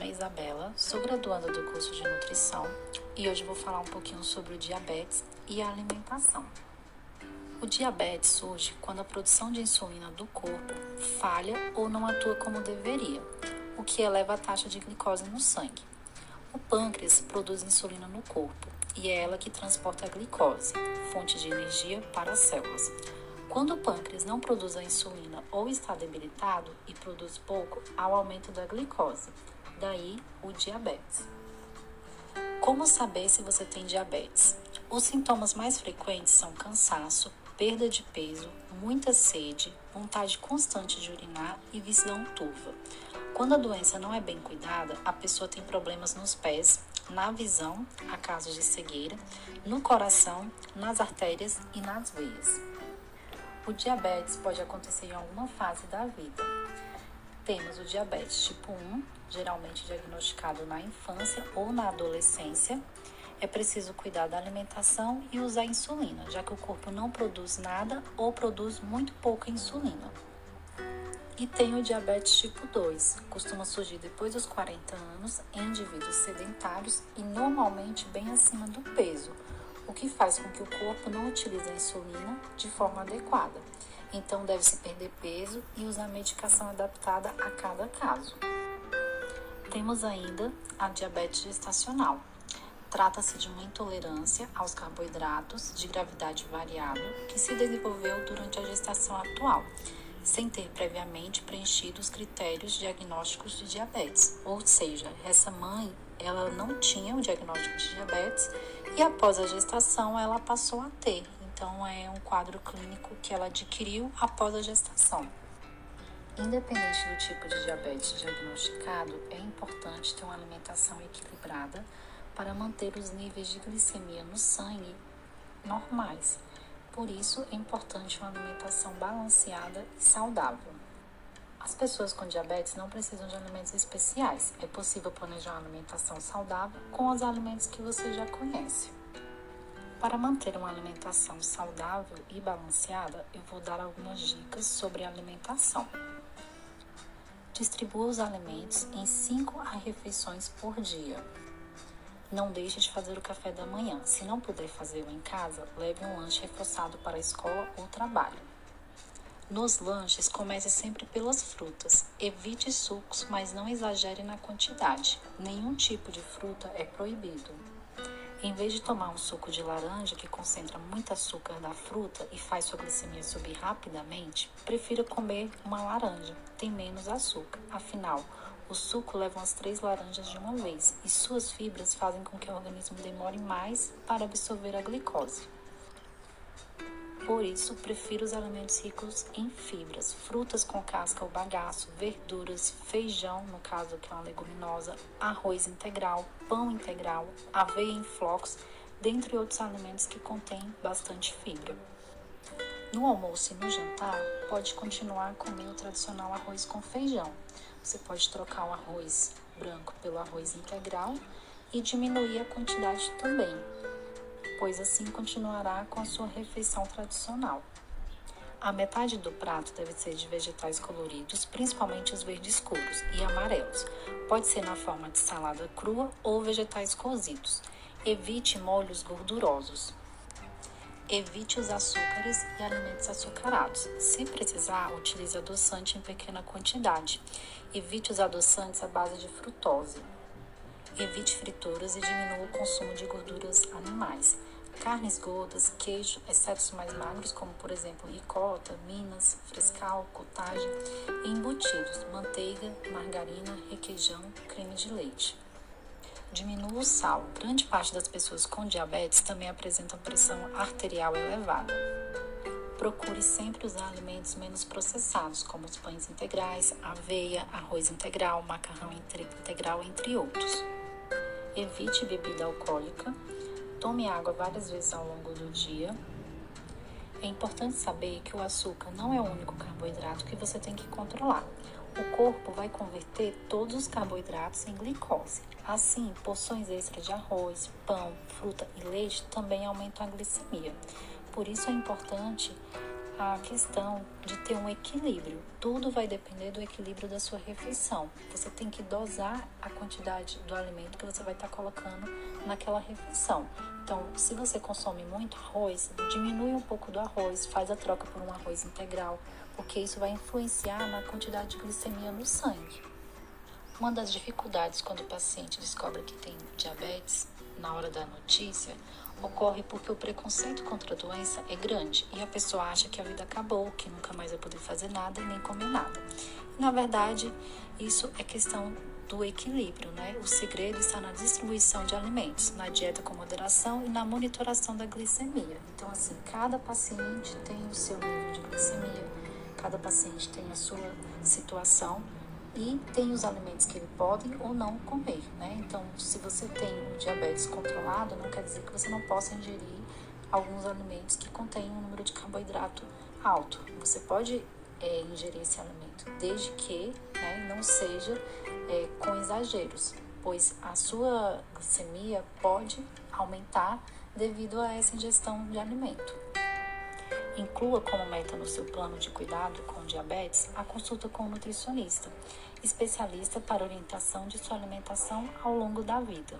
nome é Isabela, sou graduanda do curso de nutrição e hoje vou falar um pouquinho sobre o diabetes e a alimentação. O diabetes surge quando a produção de insulina do corpo falha ou não atua como deveria, o que eleva a taxa de glicose no sangue. O pâncreas produz insulina no corpo e é ela que transporta a glicose, fonte de energia, para as células. Quando o pâncreas não produz a insulina ou está debilitado e produz pouco, há o aumento da glicose, daí o diabetes. Como saber se você tem diabetes? Os sintomas mais frequentes são cansaço, perda de peso, muita sede, vontade constante de urinar e visão turva. Quando a doença não é bem cuidada, a pessoa tem problemas nos pés, na visão, a casos de cegueira, no coração, nas artérias e nas veias. O diabetes pode acontecer em alguma fase da vida. Temos o diabetes tipo 1, geralmente diagnosticado na infância ou na adolescência. É preciso cuidar da alimentação e usar insulina, já que o corpo não produz nada ou produz muito pouca insulina. E tem o diabetes tipo 2, costuma surgir depois dos 40 anos em indivíduos sedentários e normalmente bem acima do peso o que faz com que o corpo não utilize a insulina de forma adequada. Então, deve-se perder peso e usar medicação adaptada a cada caso. Temos ainda a diabetes gestacional. Trata-se de uma intolerância aos carboidratos de gravidade variável que se desenvolveu durante a gestação atual, sem ter previamente preenchido os critérios diagnósticos de diabetes. Ou seja, essa mãe ela não tinha o diagnóstico de diabetes e após a gestação ela passou a ter. Então é um quadro clínico que ela adquiriu após a gestação. Independente do tipo de diabetes diagnosticado, é importante ter uma alimentação equilibrada para manter os níveis de glicemia no sangue normais. Por isso, é importante uma alimentação balanceada e saudável. As pessoas com diabetes não precisam de alimentos especiais. É possível planejar uma alimentação saudável com os alimentos que você já conhece. Para manter uma alimentação saudável e balanceada, eu vou dar algumas dicas sobre alimentação. Distribua os alimentos em 5 refeições por dia. Não deixe de fazer o café da manhã. Se não puder fazê-lo em casa, leve um lanche reforçado para a escola ou trabalho. Nos lanches, comece sempre pelas frutas. Evite sucos, mas não exagere na quantidade. Nenhum tipo de fruta é proibido. Em vez de tomar um suco de laranja que concentra muito açúcar da fruta e faz sua glicemia subir rapidamente, prefira comer uma laranja, tem menos açúcar. Afinal, o suco leva umas três laranjas de uma vez e suas fibras fazem com que o organismo demore mais para absorver a glicose. Por isso, prefiro os alimentos ricos em fibras, frutas com casca ou bagaço, verduras, feijão, no caso que é uma leguminosa, arroz integral, pão integral, aveia em flocos, dentre outros alimentos que contêm bastante fibra. No almoço e no jantar, pode continuar comer o tradicional arroz com feijão. Você pode trocar o arroz branco pelo arroz integral e diminuir a quantidade também, pois assim continuará com a sua refeição tradicional. A metade do prato deve ser de vegetais coloridos, principalmente os verdes escuros e amarelos. Pode ser na forma de salada crua ou vegetais cozidos. Evite molhos gordurosos. Evite os açúcares e alimentos açucarados. Se precisar, utilize adoçante em pequena quantidade. Evite os adoçantes à base de frutose. Evite frituras e diminua o consumo de gorduras animais. Carnes gordas, queijo, exceto os mais magros, como por exemplo ricota, minas, frescal, cottage, e embutidos, manteiga, margarina, requeijão, creme de leite. Diminua o sal. Grande parte das pessoas com diabetes também apresentam pressão arterial elevada. Procure sempre usar alimentos menos processados, como os pães integrais, aveia, arroz integral, macarrão integral, entre outros. Evite bebida alcoólica. Tome água várias vezes ao longo do dia. É importante saber que o açúcar não é o único carboidrato que você tem que controlar. O corpo vai converter todos os carboidratos em glicose. Assim, porções extras de arroz, pão, fruta e leite também aumentam a glicemia. Por isso é importante a questão de ter um equilíbrio. Tudo vai depender do equilíbrio da sua refeição. Você tem que dosar a quantidade do alimento que você vai estar colocando naquela refeição. Então, se você consome muito arroz, diminui um pouco do arroz, faz a troca por um arroz integral, porque isso vai influenciar na quantidade de glicemia no sangue. Uma das dificuldades quando o paciente descobre que tem diabetes na hora da notícia ocorre porque o preconceito contra a doença é grande e a pessoa acha que a vida acabou, que nunca mais vai poder fazer nada e nem comer nada. Na verdade, isso é questão do equilíbrio, né? O segredo está na distribuição de alimentos, na dieta com moderação e na monitoração da glicemia. Então, assim, cada paciente tem o seu nível de glicemia, cada paciente tem a sua situação e tem os alimentos que ele pode ou não comer, né? Então, se você tem diabetes controlado, não quer dizer que você não possa ingerir alguns alimentos que contêm um número de carboidrato alto. Você pode é, ingerir esse alimento, desde que né, não seja é, com exageros, pois a sua glicemia pode aumentar devido a essa ingestão de alimento. Inclua como meta no seu plano de cuidado com diabetes a consulta com um nutricionista, especialista para orientação de sua alimentação ao longo da vida.